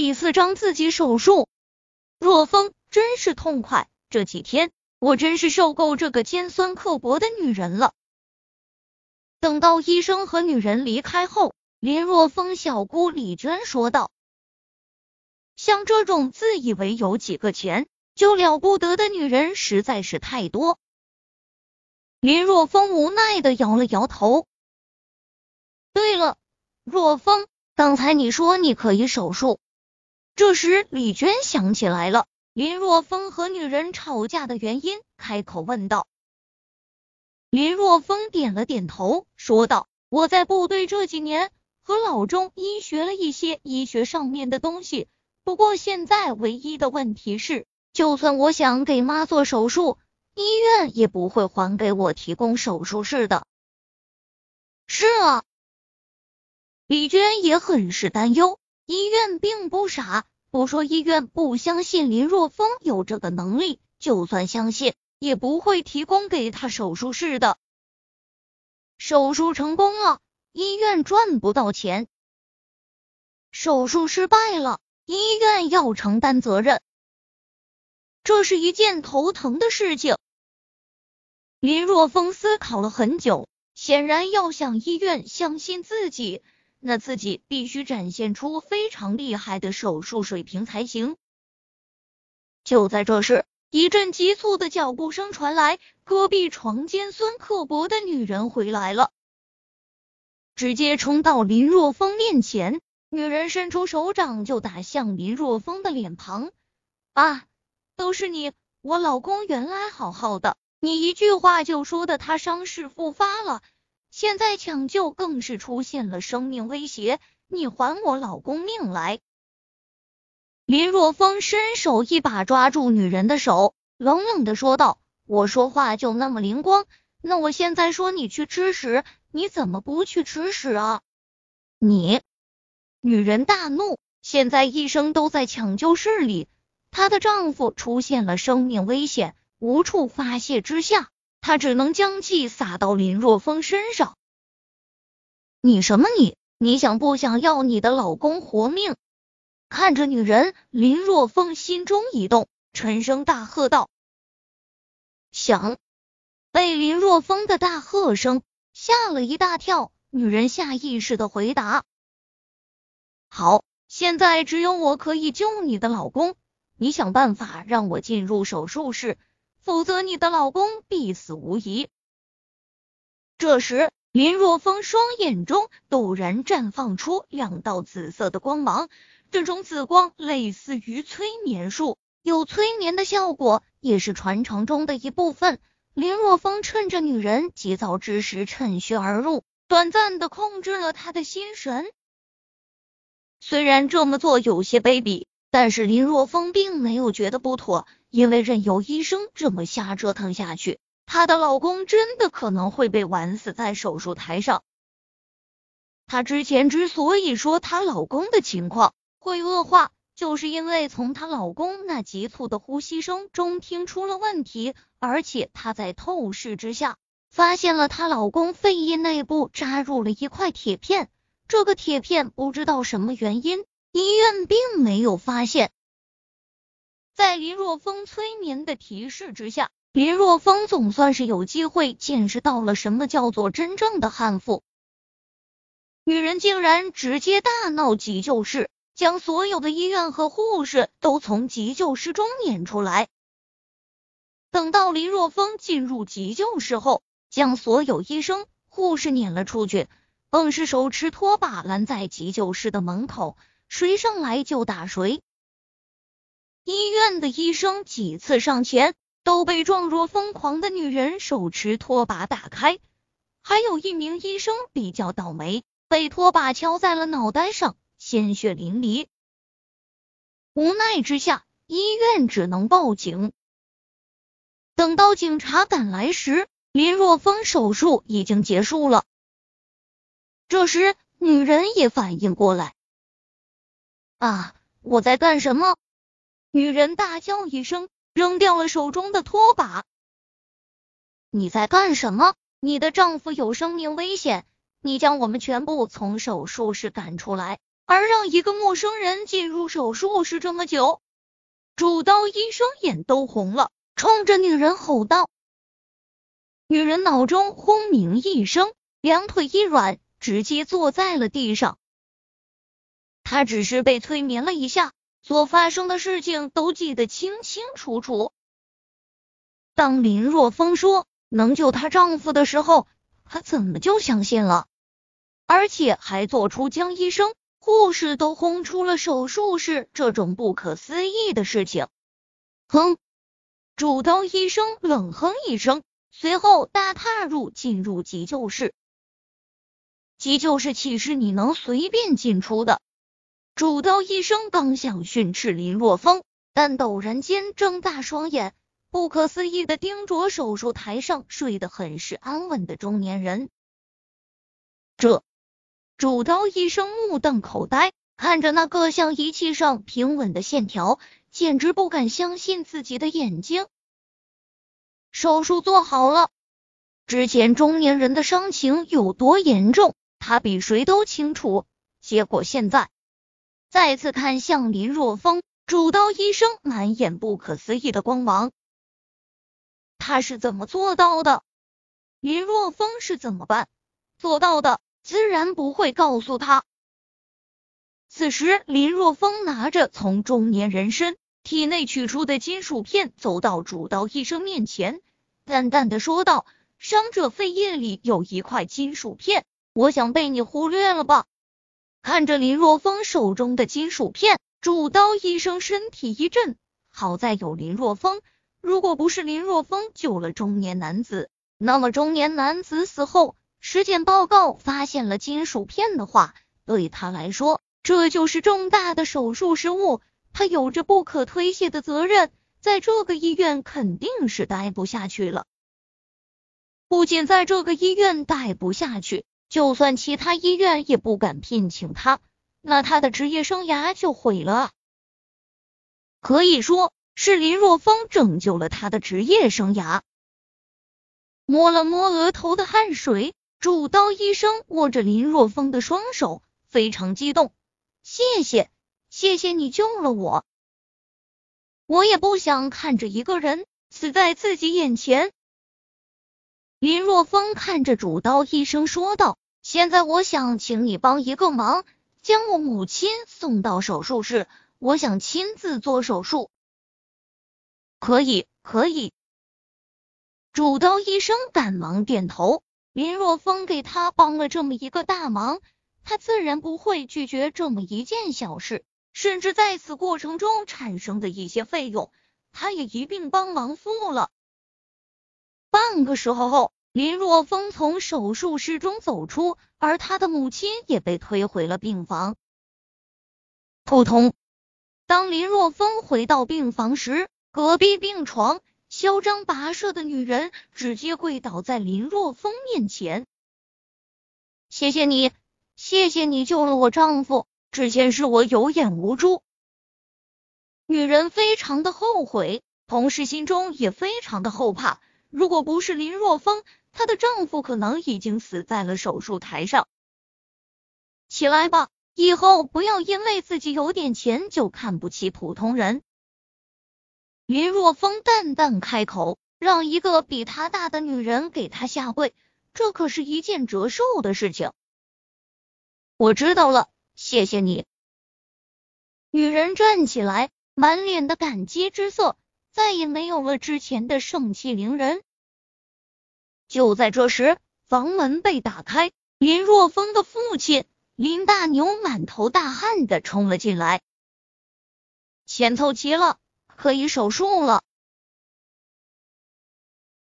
第四章自己手术。若风真是痛快，这几天我真是受够这个尖酸刻薄的女人了。等到医生和女人离开后，林若风小姑李娟说道：“像这种自以为有几个钱就了不得的女人实在是太多。”林若风无奈的摇了摇头。对了，若风，刚才你说你可以手术。这时，李娟想起来了林若风和女人吵架的原因，开口问道。林若风点了点头，说道：“我在部队这几年，和老中医学了一些医学上面的东西。不过现在唯一的问题是，就算我想给妈做手术，医院也不会还给我提供手术室的。”是啊，李娟也很是担忧。医院并不傻。不说医院不相信林若风有这个能力，就算相信，也不会提供给他手术室的。手术成功了，医院赚不到钱；手术失败了，医院要承担责任。这是一件头疼的事情。林若风思考了很久，显然要想医院相信自己。那自己必须展现出非常厉害的手术水平才行。就在这时，一阵急促的脚步声传来，隔壁床尖酸刻薄的女人回来了，直接冲到林若风面前，女人伸出手掌就打向林若风的脸庞。啊，都是你！我老公原来好好的，你一句话就说的他伤势复发了。现在抢救更是出现了生命威胁，你还我老公命来！林若风伸手一把抓住女人的手，冷冷的说道：“我说话就那么灵光？那我现在说你去吃屎，你怎么不去吃屎啊？”你！女人大怒，现在医生都在抢救室里，她的丈夫出现了生命危险，无处发泄之下。他只能将气撒到林若风身上。你什么你？你想不想要你的老公活命？看着女人，林若风心中一动，沉声大喝道：“想！”被林若风的大喝声吓了一大跳，女人下意识的回答：“好，现在只有我可以救你的老公，你想办法让我进入手术室。”否则，你的老公必死无疑。这时，林若风双眼中陡然绽放出两道紫色的光芒，这种紫光类似于催眠术，有催眠的效果，也是传承中的一部分。林若风趁着女人急躁之时趁虚而入，短暂的控制了她的心神。虽然这么做有些卑鄙，但是林若风并没有觉得不妥。因为任由医生这么瞎折腾下去，她的老公真的可能会被玩死在手术台上。她之前之所以说她老公的情况会恶化，就是因为从她老公那急促的呼吸声中听出了问题，而且她在透视之下发现了她老公肺叶内部扎入了一块铁片。这个铁片不知道什么原因，医院并没有发现。在林若风催眠的提示之下，林若风总算是有机会见识到了什么叫做真正的悍妇。女人竟然直接大闹急救室，将所有的医院和护士都从急救室中撵出来。等到林若风进入急救室后，将所有医生、护士撵了出去，更是手持拖把拦在急救室的门口，谁上来就打谁。医院的医生几次上前，都被状若疯狂的女人手持拖把打开。还有一名医生比较倒霉，被拖把敲在了脑袋上，鲜血淋漓。无奈之下，医院只能报警。等到警察赶来时，林若风手术已经结束了。这时，女人也反应过来，啊，我在干什么？女人大叫一声，扔掉了手中的拖把。你在干什么？你的丈夫有生命危险，你将我们全部从手术室赶出来，而让一个陌生人进入手术室这么久，主刀医生眼都红了，冲着女人吼道。女人脑中轰鸣一声，两腿一软，直接坐在了地上。她只是被催眠了一下，所发生的事情都记得清清楚楚。当林若风说能救她丈夫的时候，她怎么就相信了？而且还做出将医生。护士都轰出了手术室，这种不可思议的事情。哼！主刀医生冷哼一声，随后大踏入进入急救室。急救室岂是你能随便进出的？主刀医生刚想训斥林若风，但陡然间睁大双眼，不可思议的盯着手术台上睡得很是安稳的中年人。这。主刀医生目瞪口呆，看着那各项仪器上平稳的线条，简直不敢相信自己的眼睛。手术做好了，之前中年人的伤情有多严重，他比谁都清楚。结果现在再次看向林若风，主刀医生满眼不可思议的光芒。他是怎么做到的？林若风是怎么办做到的？自然不会告诉他。此时，林若风拿着从中年人身体内取出的金属片，走到主刀医生面前，淡淡的说道：“伤者肺叶里有一块金属片，我想被你忽略了吧？”看着林若风手中的金属片，主刀医生身体一震，好在有林若风，如果不是林若风救了中年男子，那么中年男子死后。尸检报告发现了金属片的话，对他来说这就是重大的手术失误，他有着不可推卸的责任，在这个医院肯定是待不下去了。不仅在这个医院待不下去，就算其他医院也不敢聘请他，那他的职业生涯就毁了。可以说是林若风拯救了他的职业生涯。摸了摸额头的汗水。主刀医生握着林若风的双手，非常激动。谢谢，谢谢你救了我。我也不想看着一个人死在自己眼前。林若风看着主刀医生说道：“现在我想请你帮一个忙，将我母亲送到手术室，我想亲自做手术。”可以，可以。主刀医生赶忙点头。林若风给他帮了这么一个大忙，他自然不会拒绝这么一件小事，甚至在此过程中产生的一些费用，他也一并帮忙付了。半个时候后，林若风从手术室中走出，而他的母亲也被推回了病房。扑通！当林若风回到病房时，隔壁病床。嚣张跋涉的女人直接跪倒在林若风面前，谢谢你，谢谢你救了我丈夫，之前是我有眼无珠。女人非常的后悔，同时心中也非常的后怕。如果不是林若风，她的丈夫可能已经死在了手术台上。起来吧，以后不要因为自己有点钱就看不起普通人。林若风淡淡开口，让一个比他大的女人给他下跪，这可是一件折寿的事情。我知道了，谢谢你。女人站起来，满脸的感激之色，再也没有了之前的盛气凌人。就在这时，房门被打开，林若风的父亲林大牛满头大汗的冲了进来，钱凑齐了。可以手术了。